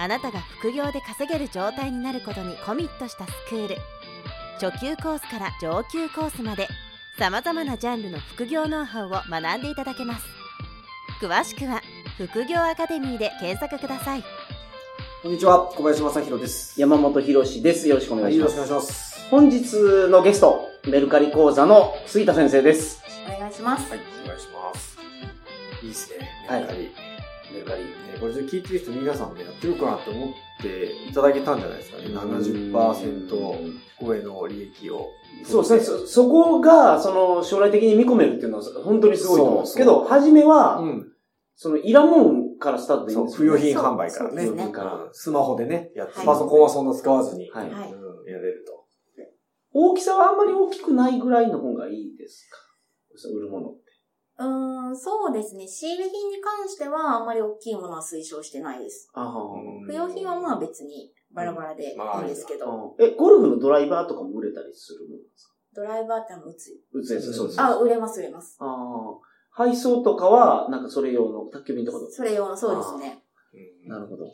あなたが副業で稼げる状態になることにコミットしたスクール初級コースから上級コースまでさまざまなジャンルの副業ノウハウを学んでいただけます詳しくは副業アカデミーで検索くださいこんにちは、小林正宏です。山本博史です。よろしくお願いします。よろしくお願いします。本日のゲスト、メルカリ講座の杉田先生です。お願いしますはい、お願いします。いいですね、はいメルカリ。メルカリ。ね、これで聞いてる人皆さんね、やってるかなって思っていただけたんじゃないですかね。70%超えの利益を。そうですね。そ、そこが、その、将来的に見込めるっていうのは、本当にすごいと思うんですけそど、初めは、うん。その、いらんもんからスタートでいいんですよね。不用品販売からね。そうですねからスマホでね、やって、はいパソコンはそんな使わずに、はいうん、はいやれると。大きさはあんまり大きくないぐらいの方がいいですか？売るもの。うーん、そうですね。仕入れ品に関してはあんまり大きいものは推奨してないです。あは不用品はまあ別にバラバラでいいんですけど、え、ゴルフのドライバーとかも売れたりするものですか？ドライバーってあの打つ。売つやつ、そうです。あ、売れます売れます。ああ。配送とかは、なんかそれ用の宅急便とかだそれ用の、そうですね。うんなるほど。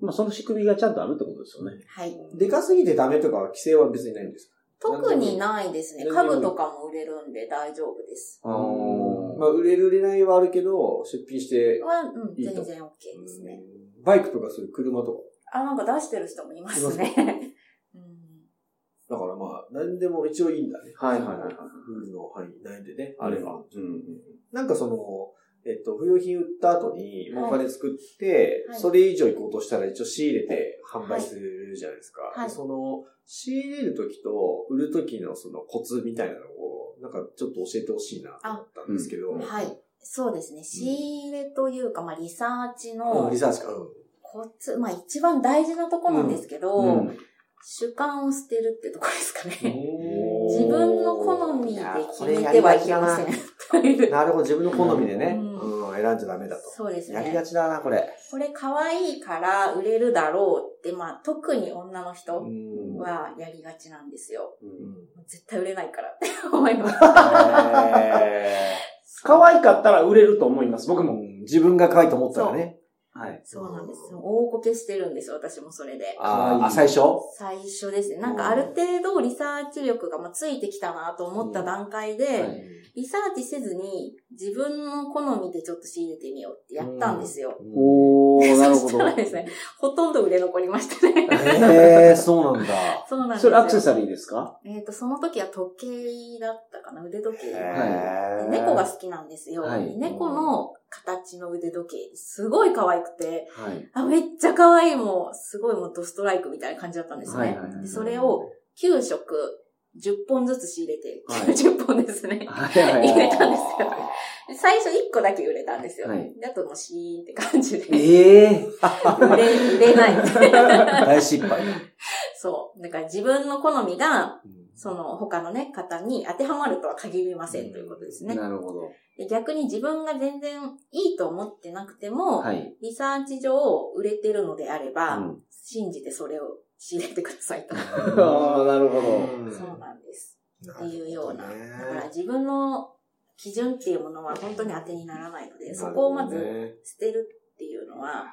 まあ、その仕組みがちゃんとあるってことですよね。はい。でかすぎてダメとか規制は別にないんですか？特にないですね。家具とかも売れるんで大丈夫です。あまあ、売れる売れないはあるけど、出品して、は、うん、いいと全然 OK ですね。うんバイクとかそういう車とか。あ、なんか出してる人もいますね。うんだからまあ、何でも一応いいんだね。はいはいはいはいルールの範囲内でね、あれば。うん。なんかその、えっと、不用品売った後に、はいお金作って、はいそれ以上行こうとしたら一応仕入れて販売するじゃないですか。はいでその、仕入れる時と売る時のそのコツみたいなのを、なんかちょっと教えてほしいなと思ったんですけど。はい。そうですね。仕入れというか、まあ、リサーチうのんリサーチか。うんコツ、まあ、一番大事なとこなんですけど、うん主観を捨てるってところですかね。自分の好みで決めてはいけません。なるほど、自分の好みでね、うんうん、選んじゃダメだと。そうですやりね。がちだな、これ。これ可愛いから売れるだろうって、まあ、特に女の人うんはやりがちなんですよ。うん絶対売れないからって 思います。へ可愛かったら売れると思います、僕も。ー自分が可愛いと思ったらね。はい。そうなんですよ。大こけしてるんですよ、私もそれで。あーあ、最初？最初ですね。なんかある程度リサーチ力がまあついてきたなと思った段階で、はいリサーチせずに自分の好みでちょっと仕入れてみようってやったんですよ。おー、なるほどそした。らですね、ほとんど売れ残りましたね。へえ、そうなんだ。そうなんですよ。それアクセサリーですか？えっ、と、その時は時計だったかな、腕時計。猫が好きなんですよ。はい猫の形の腕時計、すごい可愛くて、はい。あ、めっちゃ可愛いもう、すごいもうドストライクみたいな感じだったんですね。はいはいはいでそれを9色、10本ずつ仕入れて、はい 90本ですね。はいはい入れたんですよ。で最初1個だけ売れたんですよ。はいであともうシーンって感じで。ええ売れ、売れない。大失敗。そう。だから自分の好みが、その他のね、方に当てはまるとは限りませんということですね。なるほど。で逆に自分が全然いいと思ってなくても、はい。リサーチ上売れてるのであれば、うん信じてそれを仕入れてくださいと。ああ、なるほど。そうなんです。っていうような。だから自分の基準っていうものは本当に当てにならないので、そこをまず捨てるっていうのは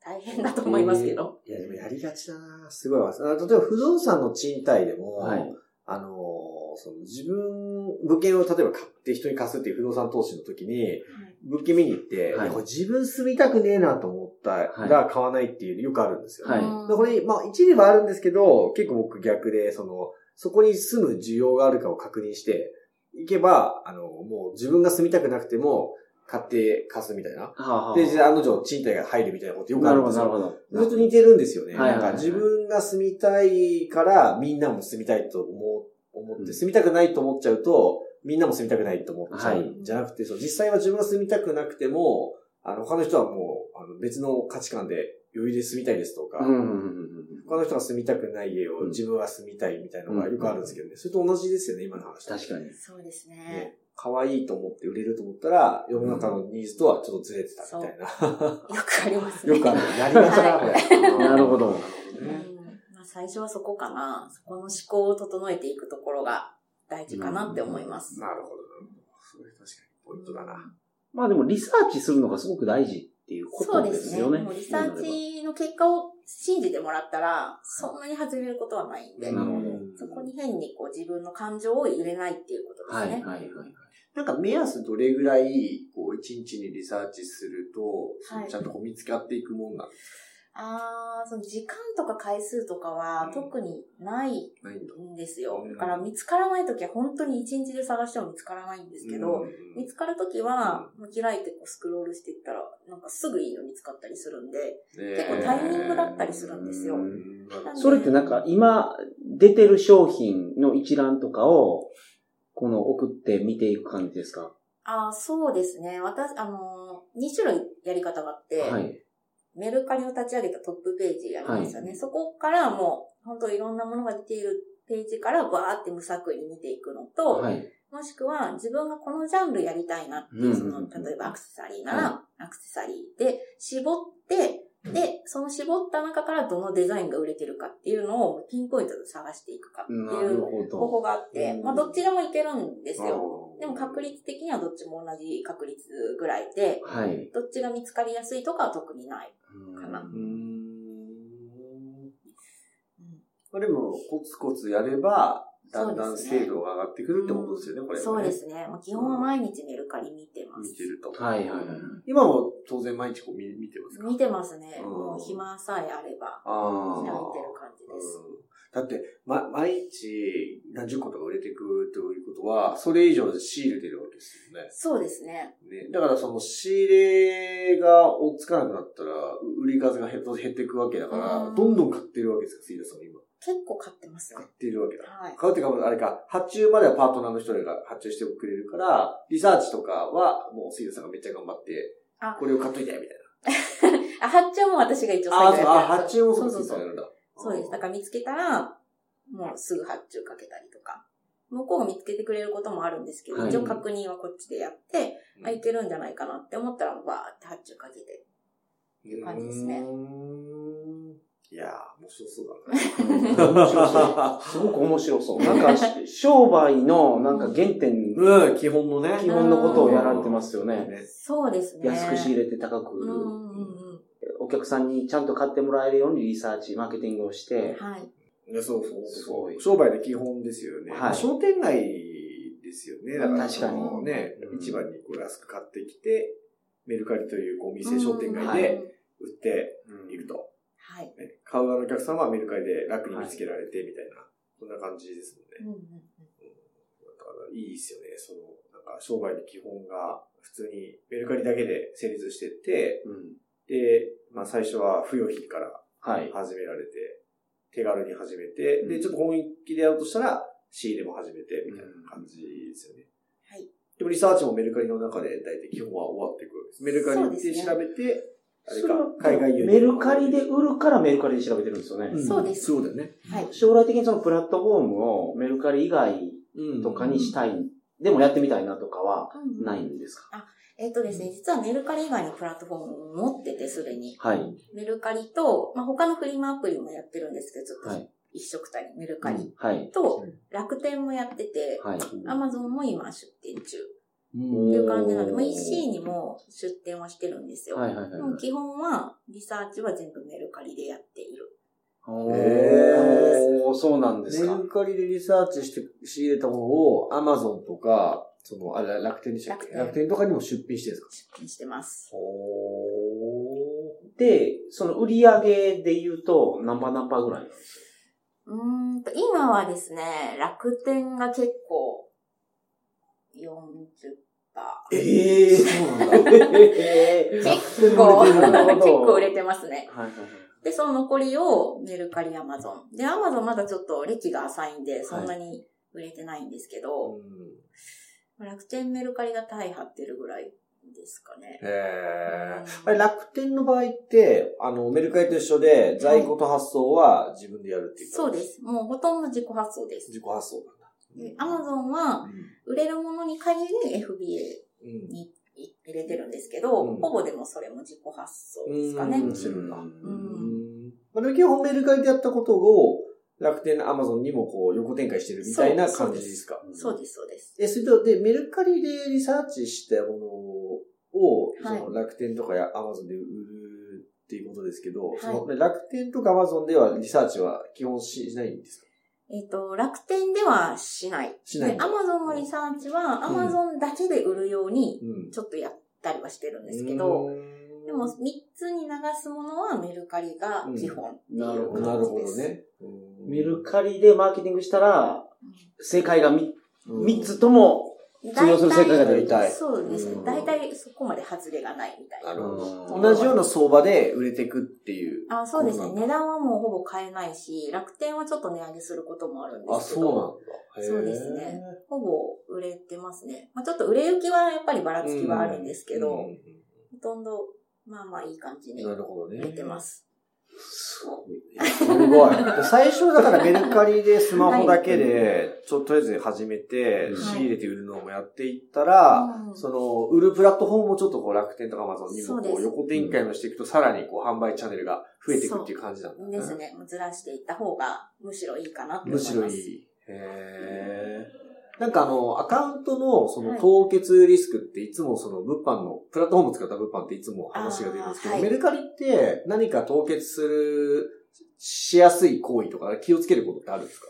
大変だと思いますけど。いや、でもやりがちだなすごいわ。あ例えば不動産の賃貸でも、はいあのーその自分、物件を例えば買って人に貸すっていう不動産投資の時に、物件見に行って、はいこれ自分住みたくねえなと思ったら買わないっていうよくあるんですよ。はいこれ、まあ一理はあるんですけど、結構僕逆で、その、そこに住む需要があるかを確認して、行けば、あの、もう自分が住みたくなくても、買って貸すみたいな。はあはあで、じゃあ案の定賃貸が入るみたいなことよくあなるほど、るんですよ。なるほど。ずっと似てるんですよね。はいはいはいなんか自分が住みたいからみんなも住みたいと思う、思って、うん住みたくないと思っちゃうと、みんなも住みたくないと思っちゃう。はいじゃなくて、そう、実際は自分が住みたくなくても、あの、他の人はもう、あの、別の価値観で余裕で住みたいですとか、他の人が住みたくない家をうん自分は住みたいみたいなのがよくあるんですけどね。それと同じですよね、今の話。確かに。そうですね。ね。可愛いと思って売れると思ったら、世の中のニーズとはちょっとずれてたみたいな。よくありますね。よくある。やりがちな、これ。なるほど。最初はそこかな。そこの思考を整えていくところが大事かなって思います。なるほど。それ確かにポイントだな。まあでもリサーチするのがすごく大事っていうことそうでね。ですすよね。もうリサーチの結果を信じてもらったら、そんなに外れることはないんで、なるほどそこに変にこう自分の感情を入れないっていうことですはいね。はいはい。なんか目安どれぐらい、こう、一日にリサーチすると、はいちゃんとこう見つかっていくもんなんですあー、その時間とか回数とかは特にないんですよ。うん。だ。から見つからないときは本当に一日で探しても見つからないんですけど、うん。見つかるときは、もう開いてこうスクロールしていったら、なんかすぐいいの見つかったりするんで、結構タイミングだったりするんですよ。それってなんか今出てる商品の一覧とかを、この送って見ていく感じですか？あーそうですね。私、あのー、2種類やり方があって、はい。メルカリを立ち上げたトップページありますよね。はいそこからもう、本当いろんなものが出ているページからバーって無作為に見ていくのと、はい。もしくは自分がこのジャンルやりたいなっていう、その、例えばアクセサリーなら、アクセサリーで絞って、で、その絞った中からどのデザインが売れてるかっていうのをピンポイントで探していくかってないう。方法があってう、んまあどっちでもいけるんですよ。よでも確率的にはどっちも同じ確率ぐらいで、はい。どっちが見つかりやすいとかは特にない。かなうーん。まあでも、コツコツやれば、だんだん精度が上がってくるってことですよね、これ、ね。そうですね。まあ基本は毎日メルカリ見てます。見てると。はいはいはい。今も当然毎日こう見見てますか？見てますね。うんもう暇さえあれば、ああ。見てる感じです。うんだって、ま、毎日何十個とか売れていくということは、それ以上で仕入れてるわけですよね。そうですね。ね。だからその仕入れが追っつかなくなったら、売り数が減っ減っていくわけだから、うんどんどん買ってるわけですよ、杉田さんは今。結構買ってますよ買。ってるわけだ。はい。買うっていうか、あれか、発注まではパートナーの人が発注してくれるから、リサーチとかはもう杉田さんがめっちゃ頑張ってあ、これを買っといて、みたいな。あ、発注も私が一応ああ、そう、あ、作業やってます発注もそうそうそう。そうです。だから見つけたら、もうすぐ発注かけたりとか。向こうが見つけてくれることもあるんですけど、はい一応確認はこっちでやって、うんあ、いけるんじゃないかなって思ったら、バーって発注かけて。いう感じですねうーんいやー、面白そうだね。面白そう。すごく面白そう。なんか、し商売のなんか原点、うん、基本のね。基本のことをやられてますよね。ね。そうですね。安く仕入れて高く、うんうんうんお客さんにちゃんと買ってもらえるようにリサーチ、マーケティングをしうん。て、はい。いやそうそうすごい商売の基本ですよね。はいまあ商店街ですよね。だから、確かにそのねう、ん市場にこう安く買ってきて、メルカリというこうお店、商店街はいで売っていくと。はい。ね買う側のお客さんはメルカリで楽に見つけられてみたいな、そんな感じですもんね。うんだからいいですよね。その、なんか商売の基本が普通にメルカリだけで成立してって、うんで、まあ最初は付与費からはい。始められて、手軽に始めて、うんで、ちょっと本気でやろうとしたら、仕入れも始めて、みたいな感じですよね。はい。でもリサーチもメルカリの中で大体基本は終わっていくわけです。メルカリで調べて、あれか海外輸入。メルカリで売るからメルカリで調べてるんですよね。んそうですそうだよね。はい。将来的にそのプラットフォームをメルカリ以外うんとかにしたい、でもやってみたいなとかはうんうんないんですか、えっとですね、実はメルカリ以外のプラットフォームを持ってて、すでに。はい。メルカリと、まあ、他のフリマアプリもやってるんですけど、ちょっと、はい一色たり、メルカリはい。と、楽天もやってて、はい。アマゾンも今出店中うってんいう感じなんで、まあ、EC にも出店はしてるんですよ。はいはいはいでも基本は、リサーチは全部メルカリでやっている。おへー、そうなんですか。メルカリでリサーチして仕入れたものを Amazon とか、その、あれ、楽天でしたっけ楽天楽天とかにも出品してるんですか？出品してます。ほで、その売り上げで言うと、何パー何パーぐらいなんですうーんと、今はですね、楽天が結構、40%。ええ そうなんだ。結構、結構売れてますね。はいはいはい。で、その残りをメルカリ、アマゾン。で、アマゾンまだちょっと歴が浅いんで、そんなに売れてないんですけど、楽天メルカリが大張ってるぐらいでですかね。へうん楽天の場合って、あの、メルカリと一緒で、在庫と発送は自分でやるっていうそうで。す。もうほとんど自己発送です。自己発送でなんだ。アマゾンは、うん売れるものに限り FBA うんに入れてるんですけど、うんほぼでもそれも自己発送ですかね。うんうん。まあ、基本メルカリでやったことを、楽天、アマゾンにもこう横展開してるみたいな感じですか？そうです、そうです。え、それと、で、メルカリでリサーチしたものを、はい。その楽天とかやアマゾンで売るっていうことですけど、い。その楽天とかアマゾンではリサーチは基本しないんですか？えっ、と、楽天ではしない。しない。で、アマゾンのリサーチは、アマゾンだけで売るように、うん。ちょっとやったりはしてるんですけど、うーんでも、3つに流すものはメルカリが基本っていうなるほど。ね。メルカリでマーケティングしたら、正解が 3, うん。三つとも通用する成果が出る大体そうです。うん。ね。大体そこまで外れがないみたいな。同じような相場で売れていくっていう。あそうですね。値段はもうほぼ買えないし、楽天はちょっと値上げすることもあるんであ、すけど、そうなんだ。そうですね。ほぼ売れてますね。まあちょっと売れ行きはやっぱりばらつきはあるんですけど、うん。ほとんど、まあまあいい感じになるほどね。売れてます。すごい。すごい。最初だからメルカリでスマホだけで、ちょっととりあえず始めて、はい仕入れて売るのもやっていったら、うんその、売るプラットフォームもちょっとこう楽天とかアマゾンにもこう横展開をしていくと、さらにこう販売チャンネルが増えていくっていう感じなんだね。ですね。ずらしていった方がむしろいいかなって思いむます。しろいい。へーなんかあの、アカウントのそのはい凍結リスクっていつもその物販の、プラットフォーム使った物販っていつも話が出るんですけど、メルカリって何か凍結する、しやすい行為とか気をつけることってあるんですか？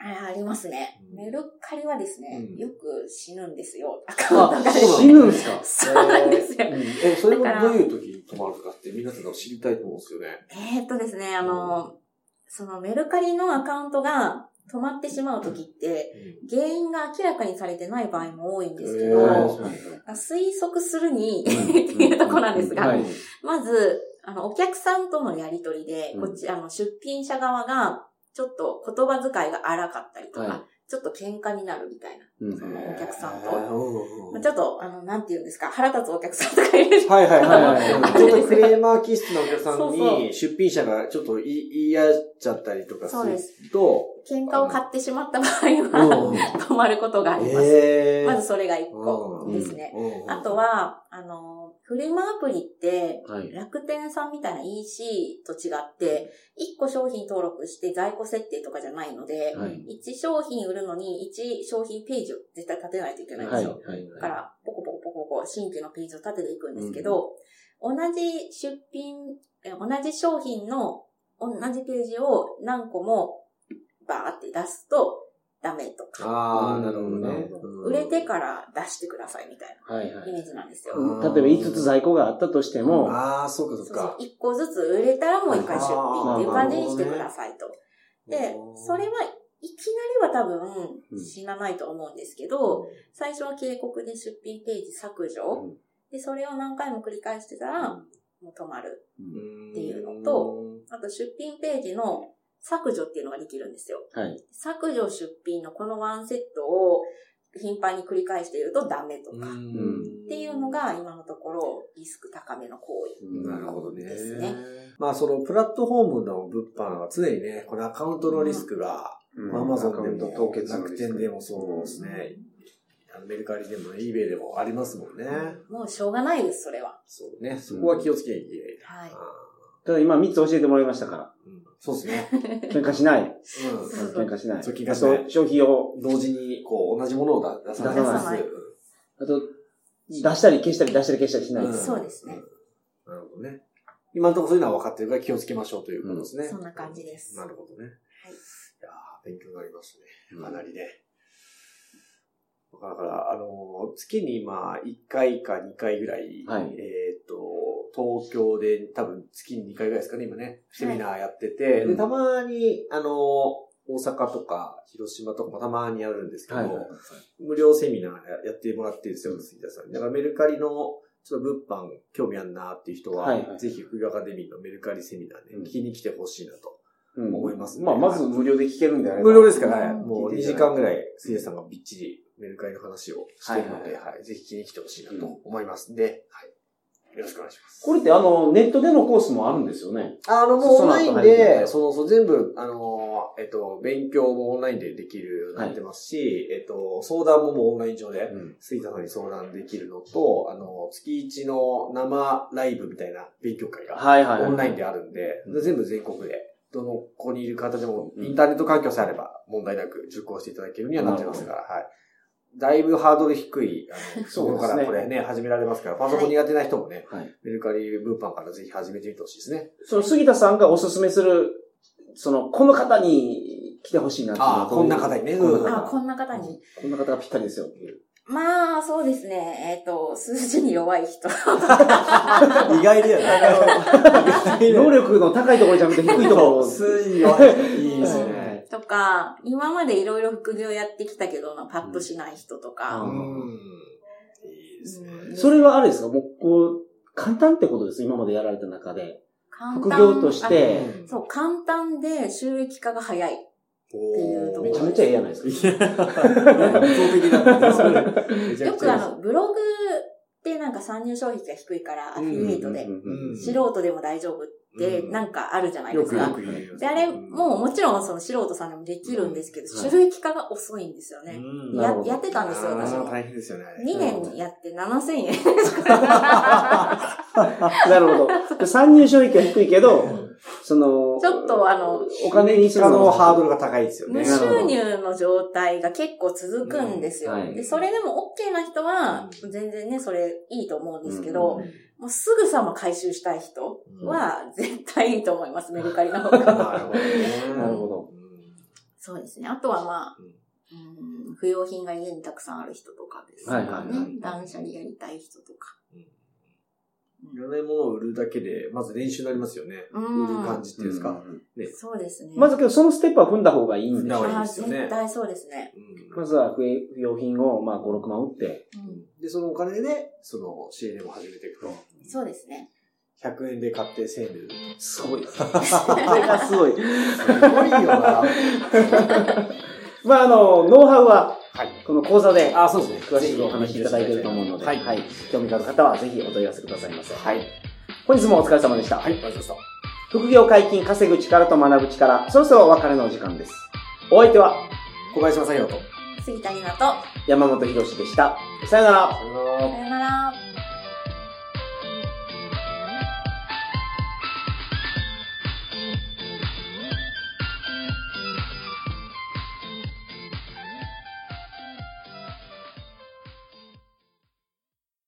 あありますね。うんメルカリはですね、うんよく死ぬんですよ。アカウントが。死ぬんすか？そうなんですよ。えーえ、それはどういう時に止まるかって皆さんが知りたいと思うんですよね。えーっとですね、あの、そのメルカリのアカウントが止まってしまう時って、原因が明らかにされてない場合も多いんですけど、推測するにっていうところなんですが、はいまず、あの、お客さんとのやりとりで、うん。こっち、あの、出品者側が、ちょっと言葉遣いが荒かったりとか、はい。ちょっと喧嘩になるみたいな。うん。そのお客さんと。ちょっと、あの、なんて言うんですか、腹立つお客さんとかいるじゃん。はいはいはい。ちょっとクレーマー気質なお客さんに、出品者がちょっと言い言い合っちゃったりとかするそうです。と、喧嘩を買ってしまった場合は、止まることがあります。えまずそれが一個うんですね。うんあと、は、あの、フリマアプリって、はい。楽天さんみたいな EC と違って、1個商品登録して在庫設定とかじゃないので、はい。1商品売るのに1商品ページを絶対立てないといけないんではい。すよ。はい。だから、ポコポコポコポコ新規のページを立てていくんですけど、同じ出品、え同じ商品の同じページを何個もバーって出すとダメとか、ああ、なるほどね。売れてから出してくださいみたいなイメージなんですよ。例えば5つ在庫があったとしても、ああ、そうかそうか。1個ずつ売れたらもう1回出品っていう感じにしてくださいと。で、それはいきなりは多分死なないと思うんですけど、最初は警告で出品ページ削除。うん。で、それを何回も繰り返してたら、もう止まる。っっていうのと、あと出品ページの削除っていうのができるんですよ。はい。削除出品のこのワンセットを頻繁に繰り返しているとダメとか、っっていうのが今のところリスク高めの行為。なるほどね。ですねまあそのプラットフォームの物販は常にね、このアカウントのリスクが、アマゾンでも凍結の楽天でもそうですね。あのメルカリでもね、eBay でもありますもんね。もうしょうがないです、それは。そうね。そこは気をつけなきゃいけない。はい。あただ今3つ教えてもらいましたから。ーうんそうですね。喧嘩しない。うそう喧嘩しない。そう喧嘩しないあと、消費を、ん。同時に、こう、同じものを出出さない。出さないあと、出したり消したり出したり消したりしない。うんそうですね。なるほどね。今のところそういうのは分かってるから気をつけましょうということですね。そんな感じです。なるほどね。いやー勉強になりますね。かなりね。だから、あの、月にまあ、1回か2回ぐらい、はい。えっ、と、東京で多分月に2回ぐらいですかね、今ね、セミナーやってて、うんで、たまに、あの、大阪とか広島とかもたまにやるんですけど、はい。無料セミナーやってもらってるんですよ、杉田さんに。だからメルカリの、ちょっと物販興味あんなっていう人は、はいはいぜひ副業アカデミーのメルカリセミナーね、うん。聞きに来てほしいなとうん。思いますね。まあ、まず無料で聞けるんであれば。無料ですから、うんもう2時間ぐらい、杉谷さんがびっちりメルカリの話をしているので、はいはい、ぜひ聞きに来てほしいなと思いますんで、はい。よろしくお願いします。これってあの、ネットでのコースもあるんですよね。あの、もうオンラインで、その、そう、全部、あの、えっと、勉強もオンラインでできるようになってますし、えっと、相談ももうオンライン上で、うん。杉田さんに相談できるのと、あの、月一の生ライブみたいな勉強会が、はいはいはい。オンラインであるんで、うん全部全国で、どの子にいる方でも、うんインターネット環境さえあれば問題なく受講していただけるようにはなってますから、はい。だいぶハードル低い、あの、ところからこれね、始められますから、パソコン苦手な人もね、はい。メルカリ物販からぜひ始めてみてほしいですね。その杉田さんがおすすめする、その、この方に来てほしいなっていうああ、こんな方にね。うんこんな方あこんな方に。こんな方がぴったりですよ。まあ、そうですね。えっ、と、数字に弱い人。意外だよね。能力の高いところじゃなくて低いところを。数字弱い。いいですね。とか、今までいろいろ副業やってきたけど、パッとしない人とか。ううんん。いいですね。うんそれはあれですか？もう、こう、簡単ってことです？今までやられた中で。簡副業としてあそう、簡単で収益化が早い。おいうところめちゃめちゃええやないですか。よくちゃいいくあの、ブログってなんか参入障壁が低いから、アフィリエイトで素人でも大丈夫ってうんなんかあるじゃないですかで、あれ、もうもちろんその素人さんでもできるんですけど、うん収益化が遅いんですよね。ややってたんですよ、私も。大変ですよね。2年やって7000円。なるほど。で参入障壁は低いけど、その、ちょっとあの、お金にするあのハードル。ルが高いですよね。無収入の状態が結構続くんですよ。うんはいで、それでも OK な人は、全然ね、それいいと思うんですけど、うんもうすぐさま回収したい人は、絶対いいと思います、メルカリの方が。なるほどね。なるほど。そうですね。あとはまあ、うんうん不要品が家にたくさんある人とかですかはいはいはいね。断捨離やりたい人とか。いらないものを売るだけで、まず練習になりますよね。うん売る感じっていうんですか。ね。そうですね。まずけど、そのステップは踏んだ方がいいんですよね絶対そうですね。うんまずは不用品を、まあ、5、6万売って、うんで、そのお金で、その CNM を始めていくと。そうですね。100円で買って1000円で売ると。すごい。それがすごい。すごいよな。まあ、あの、ノウハウは、はい。この講座で、あ、そうですね。詳しくお話しいただいていると思うので、はい。はい。興味がある方は、ぜひお問い合わせくださいませ。はい。本日もお疲れ様でした。はい、ありがとうございました。副業解禁、稼ぐ力と学ぶ力、そろそろお別れのお時間です。お相手は、小林正宏と。杉田里奈と、山本博史でした。さよなら。さよならさよなら。